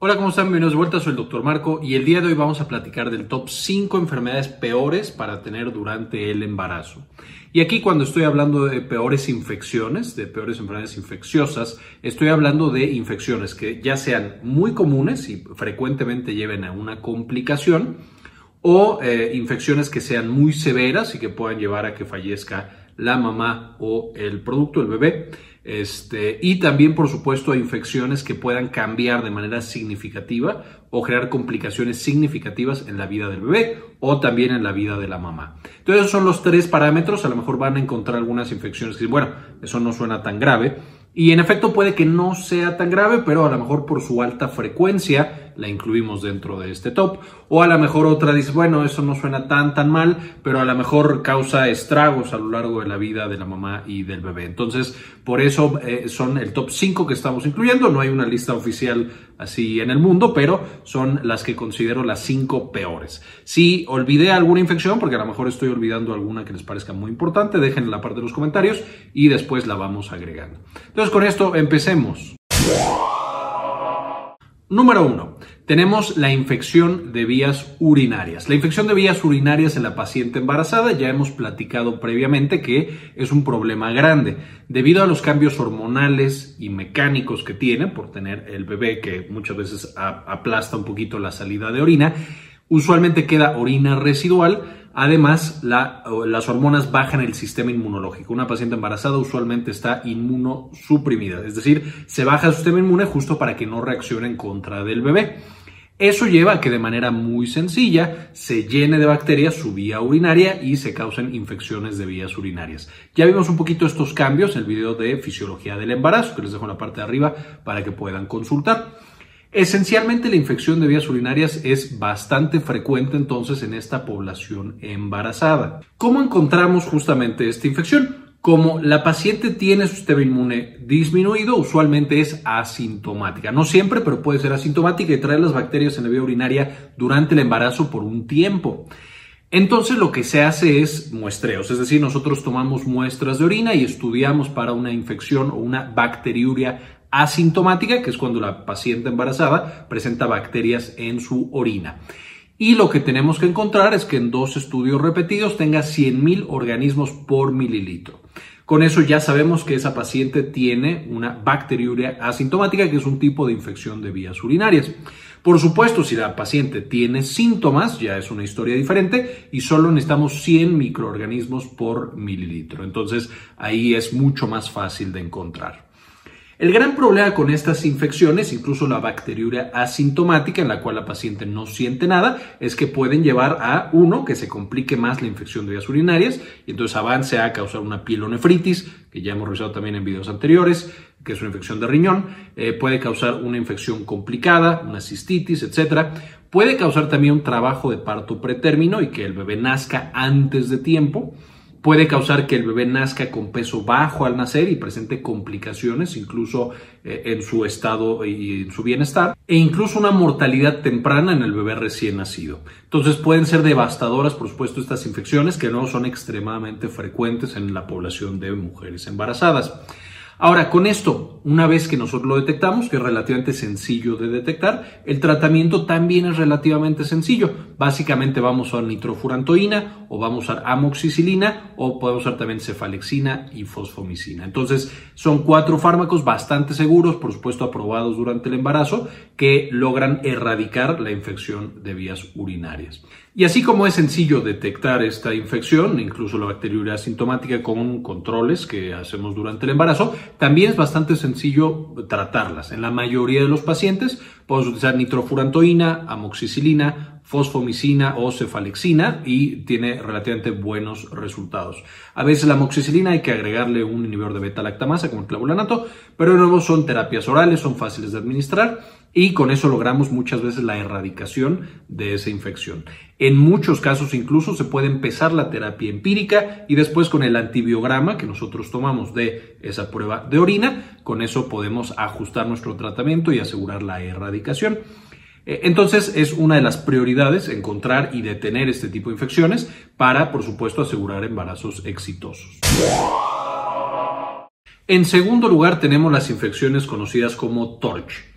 Hola, ¿cómo están? Bienvenidos de vuelta, soy el Dr. Marco y el día de hoy vamos a platicar del top 5 enfermedades peores para tener durante el embarazo. Y aquí cuando estoy hablando de peores infecciones, de peores enfermedades infecciosas, estoy hablando de infecciones que ya sean muy comunes y frecuentemente lleven a una complicación o eh, infecciones que sean muy severas y que puedan llevar a que fallezca la mamá o el producto, el bebé. Este, y también, por supuesto, infecciones que puedan cambiar de manera significativa o crear complicaciones significativas en la vida del bebé o también en la vida de la mamá. Entonces, esos son los tres parámetros. A lo mejor van a encontrar algunas infecciones que, bueno, eso no suena tan grave. Y en efecto puede que no sea tan grave, pero a lo mejor por su alta frecuencia la incluimos dentro de este top. O a lo mejor otra dice, bueno, eso no suena tan tan mal, pero a lo mejor causa estragos a lo largo de la vida de la mamá y del bebé. Entonces, por eso eh, son el top 5 que estamos incluyendo. No hay una lista oficial así en el mundo, pero son las que considero las 5 peores. Si olvidé alguna infección, porque a lo mejor estoy olvidando alguna que les parezca muy importante, dejen en la parte de los comentarios y después la vamos agregando. Entonces, con esto empecemos. Número 1. Tenemos la infección de vías urinarias. La infección de vías urinarias en la paciente embarazada ya hemos platicado previamente que es un problema grande debido a los cambios hormonales y mecánicos que tiene por tener el bebé que muchas veces aplasta un poquito la salida de orina. Usualmente queda orina residual Además, las hormonas bajan el sistema inmunológico. Una paciente embarazada usualmente está inmunosuprimida, es decir, se baja el sistema inmune justo para que no reaccione en contra del bebé. Eso lleva a que de manera muy sencilla se llene de bacterias su vía urinaria y se causen infecciones de vías urinarias. Ya vimos un poquito estos cambios en el video de fisiología del embarazo, que les dejo en la parte de arriba para que puedan consultar. Esencialmente la infección de vías urinarias es bastante frecuente entonces en esta población embarazada. ¿Cómo encontramos justamente esta infección? Como la paciente tiene su sistema inmune disminuido, usualmente es asintomática. No siempre, pero puede ser asintomática y trae las bacterias en la vía urinaria durante el embarazo por un tiempo. Entonces lo que se hace es muestreos, es decir, nosotros tomamos muestras de orina y estudiamos para una infección o una bacteriuria asintomática, que es cuando la paciente embarazada presenta bacterias en su orina. Y lo que tenemos que encontrar es que en dos estudios repetidos tenga 100.000 organismos por mililitro. Con eso ya sabemos que esa paciente tiene una bacteriuria asintomática, que es un tipo de infección de vías urinarias. Por supuesto, si la paciente tiene síntomas, ya es una historia diferente y solo necesitamos 100 microorganismos por mililitro. Entonces, ahí es mucho más fácil de encontrar. El gran problema con estas infecciones, incluso la bacteriuria asintomática, en la cual la paciente no siente nada, es que pueden llevar a, uno, que se complique más la infección de vías urinarias y entonces avance a causar una pielonefritis, que ya hemos revisado también en videos anteriores, que es una infección de riñón, eh, puede causar una infección complicada, una cistitis, etc. Puede causar también un trabajo de parto pretérmino y que el bebé nazca antes de tiempo puede causar que el bebé nazca con peso bajo al nacer y presente complicaciones incluso eh, en su estado y en su bienestar e incluso una mortalidad temprana en el bebé recién nacido. Entonces pueden ser devastadoras, por supuesto, estas infecciones que no son extremadamente frecuentes en la población de mujeres embarazadas. Ahora, con esto, una vez que nosotros lo detectamos, que es relativamente sencillo de detectar, el tratamiento también es relativamente sencillo. Básicamente vamos a usar nitrofurantoína o vamos a usar amoxicilina o podemos usar también cefalexina y fosfomicina. Entonces, son cuatro fármacos bastante seguros, por supuesto aprobados durante el embarazo, que logran erradicar la infección de vías urinarias. Y así como es sencillo detectar esta infección, incluso la bacteriuria asintomática con controles que hacemos durante el embarazo, también es bastante sencillo tratarlas. En la mayoría de los pacientes podemos utilizar nitrofurantoína, amoxicilina, fosfomicina o cefalexina y tiene relativamente buenos resultados. A veces la amoxicilina hay que agregarle un inhibidor de beta-lactamasa como el clavulanato, pero de nuevo son terapias orales, son fáciles de administrar y con eso logramos muchas veces la erradicación de esa infección. En muchos casos incluso se puede empezar la terapia empírica y después con el antibiograma que nosotros tomamos de esa prueba de orina, con eso podemos ajustar nuestro tratamiento y asegurar la erradicación. Eh, entonces es una de las prioridades encontrar y detener este tipo de infecciones para, por supuesto, asegurar embarazos exitosos. En segundo lugar tenemos las infecciones conocidas como TORCH.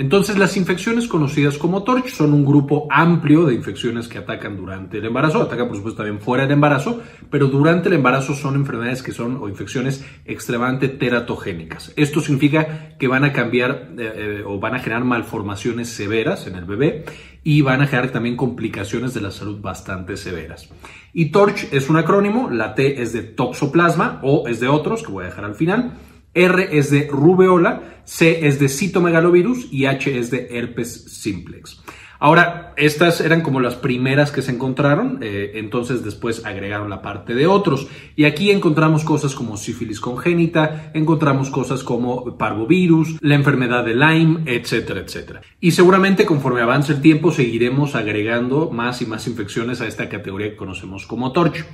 Entonces, las infecciones conocidas como TORCH son un grupo amplio de infecciones que atacan durante el embarazo, atacan por supuesto también fuera del embarazo, pero durante el embarazo son enfermedades que son o infecciones extremadamente teratogénicas. Esto significa que van a cambiar eh, eh, o van a generar malformaciones severas en el bebé y van a generar también complicaciones de la salud bastante severas. Y TORCH es un acrónimo, la T es de toxoplasma o es de otros, que voy a dejar al final. R es de rubeola, C es de citomegalovirus y H es de herpes simplex. Ahora, estas eran como las primeras que se encontraron, eh, entonces después agregaron la parte de otros. Y aquí encontramos cosas como sífilis congénita, encontramos cosas como parvovirus, la enfermedad de Lyme, etcétera, etcétera. Y seguramente conforme avance el tiempo seguiremos agregando más y más infecciones a esta categoría que conocemos como torcho.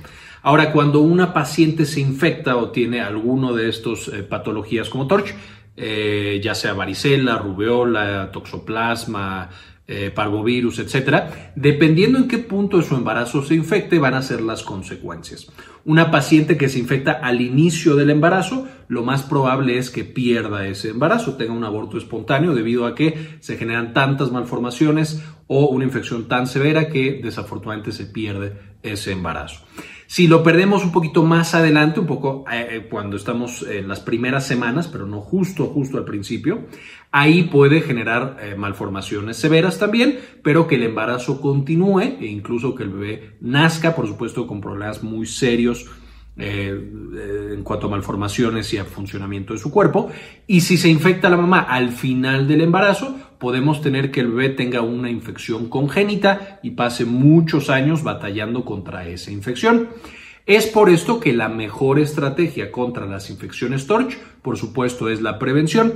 Ahora, cuando una paciente se infecta o tiene alguno de estos eh, patologías como TORCH, eh, ya sea varicela, rubeola, toxoplasma, eh, parvovirus, etcétera, dependiendo en qué punto de su embarazo se infecte, van a ser las consecuencias. Una paciente que se infecta al inicio del embarazo, lo más probable es que pierda ese embarazo, tenga un aborto espontáneo debido a que se generan tantas malformaciones o una infección tan severa que desafortunadamente se pierde ese embarazo. Si lo perdemos un poquito más adelante, un poco eh, eh, cuando estamos en las primeras semanas, pero no justo, justo al principio, ahí puede generar eh, malformaciones severas también, pero que el embarazo continúe e incluso que el bebé nazca, por supuesto, con problemas muy serios en cuanto a malformaciones y a funcionamiento de su cuerpo. Y si se infecta la mamá al final del embarazo, podemos tener que el bebé tenga una infección congénita y pase muchos años batallando contra esa infección. Es por esto que la mejor estrategia contra las infecciones TORCH, por supuesto, es la prevención.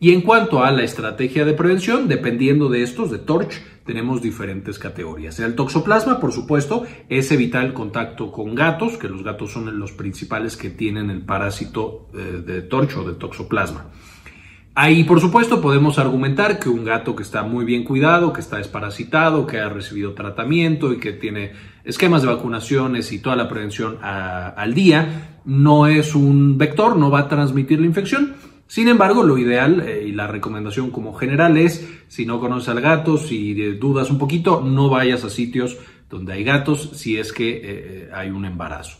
Y en cuanto a la estrategia de prevención, dependiendo de estos, de TORCH, tenemos diferentes categorías. El toxoplasma, por supuesto, es evitar el contacto con gatos, que los gatos son los principales que tienen el parásito eh, de TORCH o de toxoplasma. Ahí, por supuesto, podemos argumentar que un gato que está muy bien cuidado, que está desparasitado, que ha recibido tratamiento y que tiene esquemas de vacunaciones y toda la prevención al día, no es un vector, no va a transmitir la infección. Sin embargo, lo ideal eh, y la recomendación como general es, si no conoces al gato, si dudas un poquito, no vayas a sitios donde hay gatos si es que eh, eh, hay un embarazo.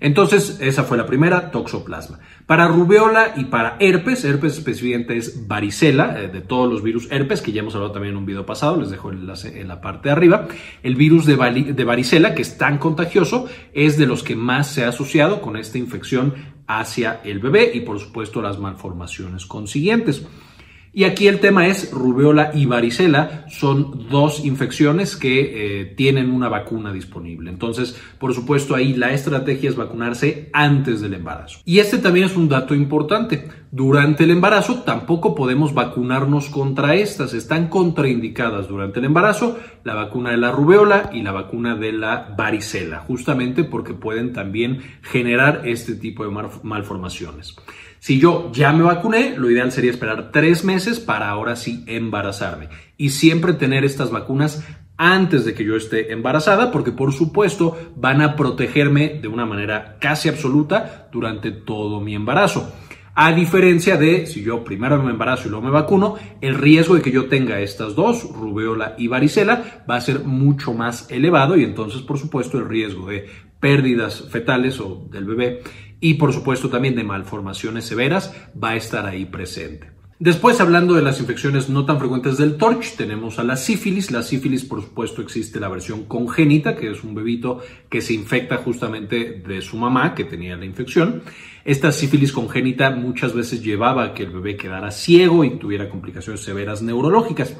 Entonces, esa fue la primera, toxoplasma. Para rubeola y para herpes, herpes específicamente es varicela, eh, de todos los virus herpes, que ya hemos hablado también en un video pasado, les dejo el enlace en la parte de arriba. El virus de, de varicela, que es tan contagioso, es de los que más se ha asociado con esta infección hacia el bebé y por supuesto las malformaciones consiguientes. Y aquí el tema es rubeola y varicela, son dos infecciones que eh, tienen una vacuna disponible. Entonces, por supuesto, ahí la estrategia es vacunarse antes del embarazo. Y este también es un dato importante. Durante el embarazo tampoco podemos vacunarnos contra estas, están contraindicadas durante el embarazo la vacuna de la rubeola y la vacuna de la varicela, justamente porque pueden también generar este tipo de malformaciones. Si yo ya me vacuné, lo ideal sería esperar tres meses para ahora sí embarazarme. Y siempre tener estas vacunas antes de que yo esté embarazada, porque por supuesto van a protegerme de una manera casi absoluta durante todo mi embarazo. A diferencia de si yo primero me embarazo y luego me vacuno, el riesgo de que yo tenga estas dos, rubeola y varicela, va a ser mucho más elevado y entonces por supuesto el riesgo de pérdidas fetales o del bebé y por supuesto también de malformaciones severas va a estar ahí presente. Después, hablando de las infecciones no tan frecuentes del TORCH, tenemos a la sífilis. La sífilis, por supuesto, existe la versión congénita, que es un bebito que se infecta justamente de su mamá, que tenía la infección. Esta sífilis congénita muchas veces llevaba a que el bebé quedara ciego y tuviera complicaciones severas neurológicas.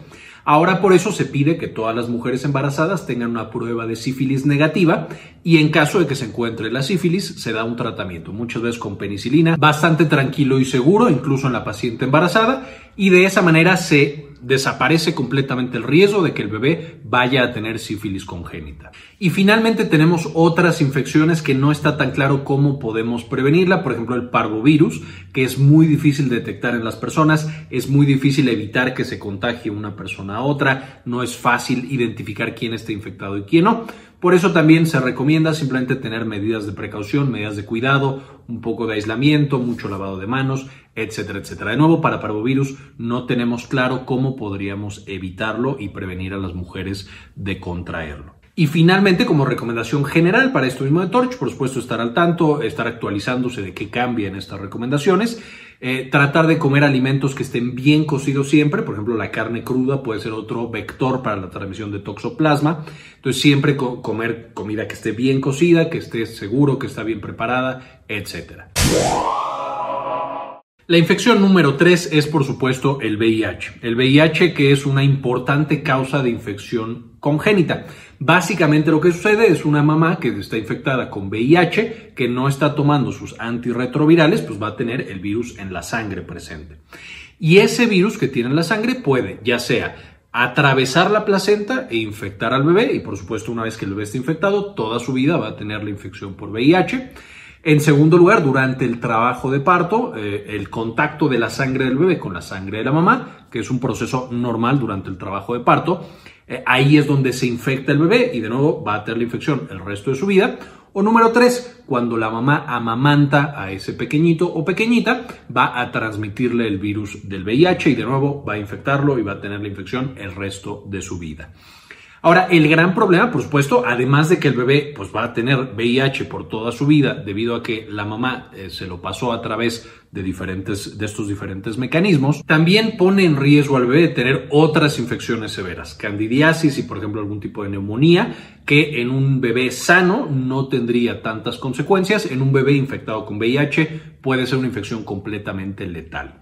Ahora por eso se pide que todas las mujeres embarazadas tengan una prueba de sífilis negativa y en caso de que se encuentre la sífilis se da un tratamiento, muchas veces con penicilina, bastante tranquilo y seguro, incluso en la paciente embarazada, y de esa manera se desaparece completamente el riesgo de que el bebé vaya a tener sífilis congénita. Y finalmente tenemos otras infecciones que no está tan claro cómo podemos prevenirla, por ejemplo el parvovirus, que es muy difícil detectar en las personas, es muy difícil evitar que se contagie una persona a otra, no es fácil identificar quién está infectado y quién no. Por eso también se recomienda simplemente tener medidas de precaución, medidas de cuidado, un poco de aislamiento, mucho lavado de manos, etcétera, etcétera. De nuevo, para parvovirus no tenemos claro cómo podríamos evitarlo y prevenir a las mujeres de contraerlo. Y finalmente, como recomendación general para esto mismo de Torch, por supuesto, estar al tanto, estar actualizándose de qué cambian estas recomendaciones. Eh, tratar de comer alimentos que estén bien cocidos siempre, por ejemplo la carne cruda puede ser otro vector para la transmisión de toxoplasma, entonces siempre comer comida que esté bien cocida, que esté seguro, que está bien preparada, etcétera. La infección número 3 es por supuesto el VIH. El VIH que es una importante causa de infección congénita. Básicamente lo que sucede es una mamá que está infectada con VIH, que no está tomando sus antirretrovirales, pues va a tener el virus en la sangre presente. Y ese virus que tiene en la sangre puede ya sea atravesar la placenta e infectar al bebé, y por supuesto una vez que el bebé está infectado, toda su vida va a tener la infección por VIH en segundo lugar, durante el trabajo de parto, eh, el contacto de la sangre del bebé con la sangre de la mamá, que es un proceso normal durante el trabajo de parto, eh, ahí es donde se infecta el bebé y de nuevo va a tener la infección el resto de su vida. O número tres, cuando la mamá amamanta a ese pequeñito o pequeñita, va a transmitirle el virus del VIH y de nuevo va a infectarlo y va a tener la infección el resto de su vida. Ahora, el gran problema, por supuesto, además de que el bebé pues, va a tener VIH por toda su vida debido a que la mamá eh, se lo pasó a través de, diferentes, de estos diferentes mecanismos, también pone en riesgo al bebé de tener otras infecciones severas, candidiasis y, por ejemplo, algún tipo de neumonía, que en un bebé sano no tendría tantas consecuencias, en un bebé infectado con VIH puede ser una infección completamente letal.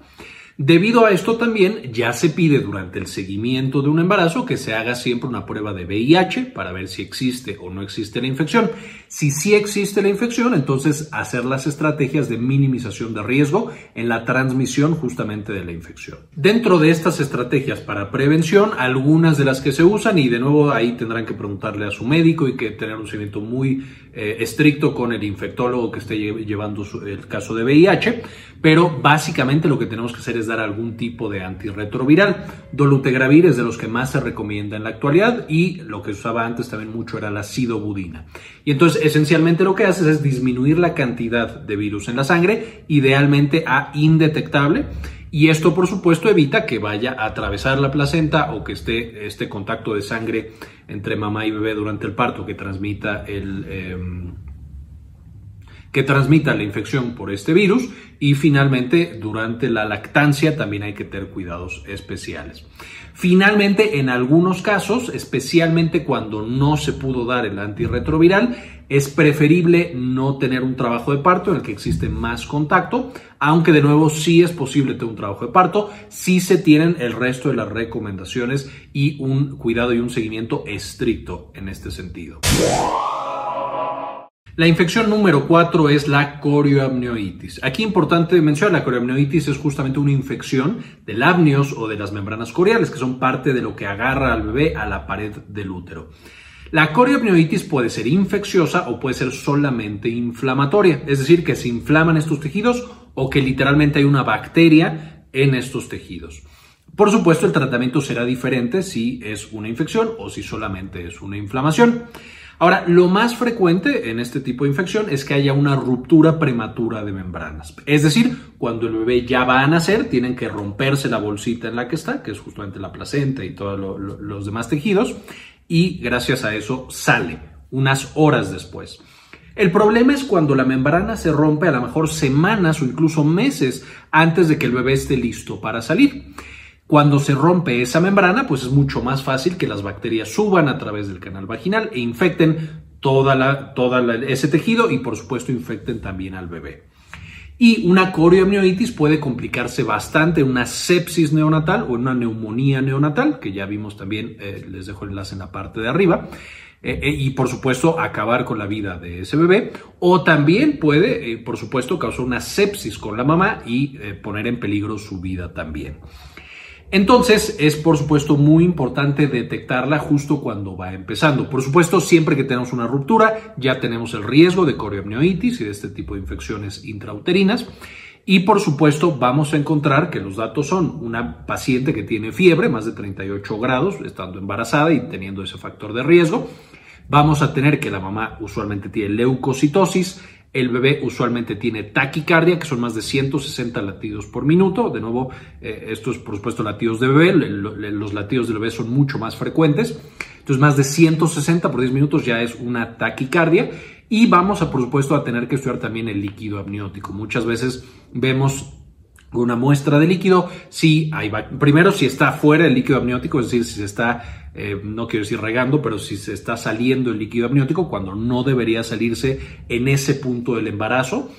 Debido a esto también ya se pide durante el seguimiento de un embarazo que se haga siempre una prueba de VIH para ver si existe o no existe la infección. Si sí existe la infección, entonces hacer las estrategias de minimización de riesgo en la transmisión justamente de la infección. Dentro de estas estrategias para prevención, algunas de las que se usan, y de nuevo ahí tendrán que preguntarle a su médico y que tener un seguimiento muy eh, estricto con el infectólogo que esté llevando el caso de VIH, pero básicamente lo que tenemos que hacer es dar algún tipo de antirretroviral. Dolutegravir es de los que más se recomienda en la actualidad y lo que usaba antes también mucho era la sidobudina. Y entonces esencialmente lo que haces es disminuir la cantidad de virus en la sangre, idealmente a indetectable. Y esto, por supuesto, evita que vaya a atravesar la placenta o que esté este contacto de sangre entre mamá y bebé durante el parto que transmita el... Em, que transmita la infección por este virus y finalmente durante la lactancia también hay que tener cuidados especiales. Finalmente, en algunos casos, especialmente cuando no se pudo dar el antirretroviral, es preferible no tener un trabajo de parto en el que existe más contacto, aunque de nuevo sí es posible tener un trabajo de parto, si se tienen el resto de las recomendaciones y un cuidado y un seguimiento estricto en este sentido. La infección número 4 es la corioamnioitis. Aquí importante mencionar, la corioamnioitis es justamente una infección del amnios o de las membranas coriales, que son parte de lo que agarra al bebé a la pared del útero. La corioamnioitis puede ser infecciosa o puede ser solamente inflamatoria, es decir, que se inflaman estos tejidos o que literalmente hay una bacteria en estos tejidos. Por supuesto, el tratamiento será diferente si es una infección o si solamente es una inflamación. Ahora, lo más frecuente en este tipo de infección es que haya una ruptura prematura de membranas. Es decir, cuando el bebé ya va a nacer, tienen que romperse la bolsita en la que está, que es justamente la placenta y todos los demás tejidos, y gracias a eso sale unas horas después. El problema es cuando la membrana se rompe a lo mejor semanas o incluso meses antes de que el bebé esté listo para salir. Cuando se rompe esa membrana, pues es mucho más fácil que las bacterias suban a través del canal vaginal e infecten toda la, toda ese tejido y por supuesto infecten también al bebé. Y una corioamnionitis puede complicarse bastante, una sepsis neonatal o una neumonía neonatal, que ya vimos también, eh, les dejo el enlace en la parte de arriba. Eh, eh, y por supuesto acabar con la vida de ese bebé o también puede por supuesto causar una sepsis con la mamá y poner en peligro su vida también. Entonces es por supuesto muy importante detectarla justo cuando va empezando. Por supuesto, siempre que tenemos una ruptura ya tenemos el riesgo de corioamnioitis y de este tipo de infecciones intrauterinas. Y por supuesto vamos a encontrar que los datos son una paciente que tiene fiebre, más de 38 grados, estando embarazada y teniendo ese factor de riesgo. Vamos a tener que la mamá usualmente tiene leucocitosis, el bebé usualmente tiene taquicardia, que son más de 160 latidos por minuto. De nuevo, eh, esto es por supuesto latidos de bebé, los latidos del bebé son mucho más frecuentes. Entonces, más de 160 por 10 minutos ya es una taquicardia. Y vamos a, por supuesto, a tener que estudiar también el líquido amniótico. Muchas veces vemos una muestra de líquido, si hay, primero si está fuera el líquido amniótico, es decir, si se está, eh, no quiero decir regando, pero si se está saliendo el líquido amniótico cuando no debería salirse en ese punto del embarazo.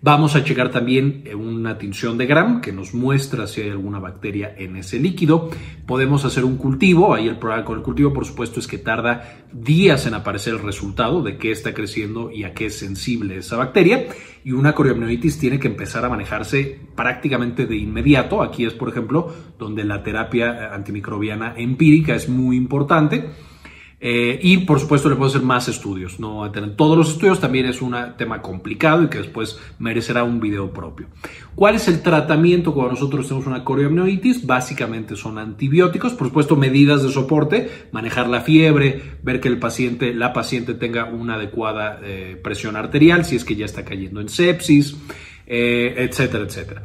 Vamos a checar también eh, una tinción de Gram que nos muestra si hay alguna bacteria en ese líquido. Podemos hacer un cultivo. Ahí el problema con el cultivo, por supuesto, es que tarda días en aparecer el resultado de qué está creciendo y a qué es sensible esa bacteria. Y una coriamnionitis tiene que empezar a manejarse prácticamente de inmediato. Aquí es, por ejemplo, donde la terapia antimicrobiana empírica es muy importante eh, y por supuesto le puedo hacer más estudios, no todos los estudios, también es un tema complicado y que después merecerá un video propio. ¿Cuál es el tratamiento cuando nosotros tenemos una coriamnionitis? Básicamente son antibióticos, por supuesto medidas de soporte, manejar la fiebre, ver que el paciente, la paciente tenga una adecuada eh, presión arterial, si es que ya está cayendo en sepsis, eh, etcétera, etcétera.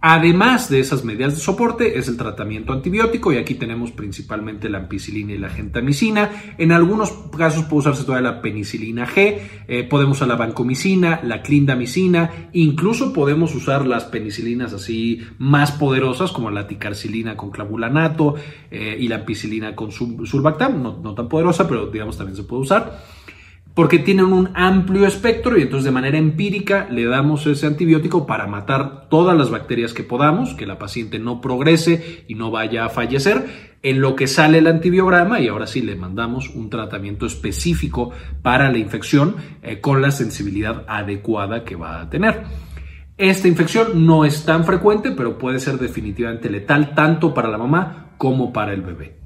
Además de esas medidas de soporte es el tratamiento antibiótico y aquí tenemos principalmente la ampicilina y la gentamicina. En algunos casos puede usarse todavía la penicilina G, eh, podemos usar la vancomicina, la clindamicina, incluso podemos usar las penicilinas así más poderosas como la ticarcilina con clavulanato eh, y la ampicilina con sulbactam, no, no tan poderosa, pero digamos también se puede usar porque tienen un amplio espectro y entonces de manera empírica le damos ese antibiótico para matar todas las bacterias que podamos, que la paciente no progrese y no vaya a fallecer, en lo que sale el antibiograma y ahora sí le mandamos un tratamiento específico para la infección eh, con la sensibilidad adecuada que va a tener. Esta infección no es tan frecuente, pero puede ser definitivamente letal tanto para la mamá como para el bebé.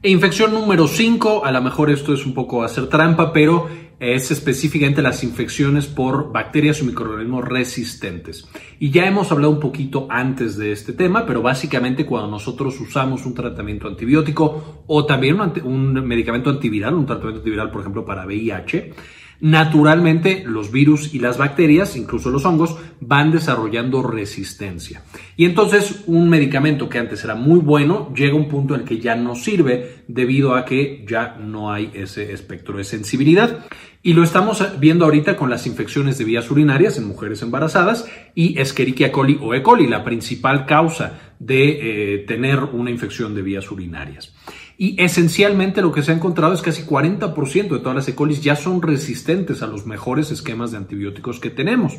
E infección número 5, a lo mejor esto es un poco hacer trampa, pero es específicamente las infecciones por bacterias o microorganismos resistentes. Y ya hemos hablado un poquito antes de este tema, pero básicamente cuando nosotros usamos un tratamiento antibiótico o también un, un medicamento antiviral, un tratamiento antiviral, por ejemplo, para VIH, Naturalmente, los virus y las bacterias, incluso los hongos, van desarrollando resistencia. Y entonces un medicamento que antes era muy bueno llega a un punto en el que ya no sirve debido a que ya no hay ese espectro de sensibilidad. Y lo estamos viendo ahorita con las infecciones de vías urinarias en mujeres embarazadas y Escherichia coli o E. coli, la principal causa de eh, tener una infección de vías urinarias. Y esencialmente lo que se ha encontrado es que casi 40% de todas las E. coli ya son resistentes a los mejores esquemas de antibióticos que tenemos.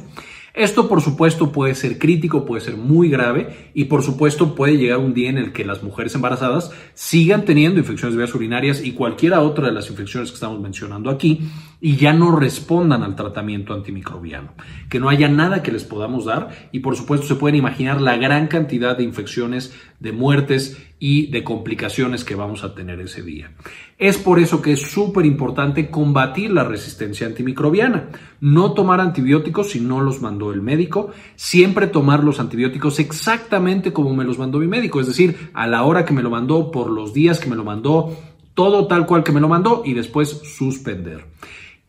Esto por supuesto puede ser crítico, puede ser muy grave y por supuesto puede llegar un día en el que las mujeres embarazadas sigan teniendo infecciones de vías urinarias y cualquiera otra de las infecciones que estamos mencionando aquí y ya no respondan al tratamiento antimicrobiano, que no haya nada que les podamos dar y por supuesto se pueden imaginar la gran cantidad de infecciones, de muertes y de complicaciones que vamos a tener ese día. Es por eso que es súper importante combatir la resistencia antimicrobiana, no tomar antibióticos si no los mandó el médico, siempre tomar los antibióticos exactamente como me los mandó mi médico, es decir, a la hora que me lo mandó, por los días que me lo mandó, todo tal cual que me lo mandó y después suspender.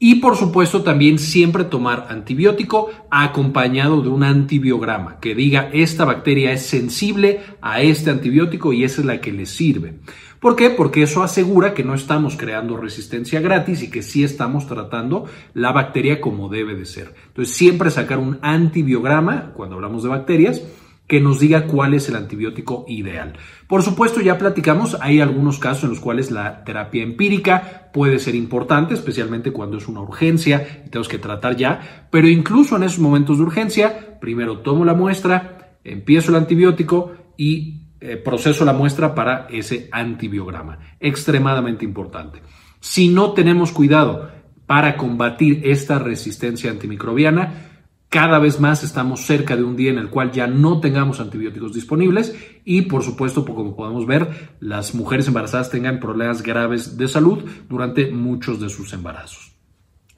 Y por supuesto también siempre tomar antibiótico acompañado de un antibiograma que diga esta bacteria es sensible a este antibiótico y esa es la que le sirve. ¿Por qué? Porque eso asegura que no estamos creando resistencia gratis y que sí estamos tratando la bacteria como debe de ser. Entonces siempre sacar un antibiograma cuando hablamos de bacterias que nos diga cuál es el antibiótico ideal. Por supuesto, ya platicamos, hay algunos casos en los cuales la terapia empírica puede ser importante, especialmente cuando es una urgencia y tenemos que tratar ya, pero incluso en esos momentos de urgencia, primero tomo la muestra, empiezo el antibiótico y eh, proceso la muestra para ese antibiograma. Extremadamente importante. Si no tenemos cuidado para combatir esta resistencia antimicrobiana, cada vez más estamos cerca de un día en el cual ya no tengamos antibióticos disponibles y por supuesto, como podemos ver, las mujeres embarazadas tengan problemas graves de salud durante muchos de sus embarazos.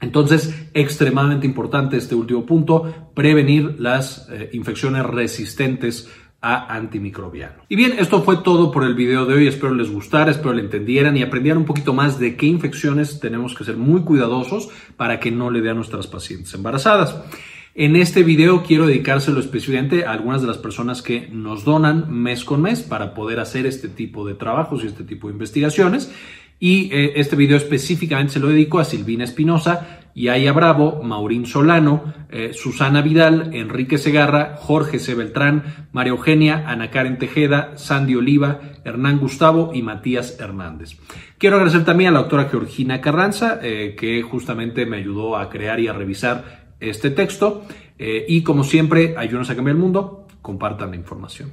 Entonces, extremadamente importante este último punto, prevenir las eh, infecciones resistentes a antimicrobiano. Y bien, esto fue todo por el video de hoy. Espero les gustara, espero le entendieran y aprendieran un poquito más de qué infecciones tenemos que ser muy cuidadosos para que no le dé a nuestras pacientes embarazadas. En este video quiero dedicárselo especialmente a algunas de las personas que nos donan mes con mes para poder hacer este tipo de trabajos y este tipo de investigaciones. Y eh, este video específicamente se lo dedico a Silvina Espinosa, Yaya Bravo, Maurín Solano, eh, Susana Vidal, Enrique Segarra, Jorge C. Beltrán, María Eugenia, Ana Karen Tejeda, Sandy Oliva, Hernán Gustavo y Matías Hernández. Quiero agradecer también a la doctora Georgina Carranza, eh, que justamente me ayudó a crear y a revisar este texto. Eh, y como siempre, ayúdenos a cambiar el mundo, compartan la información.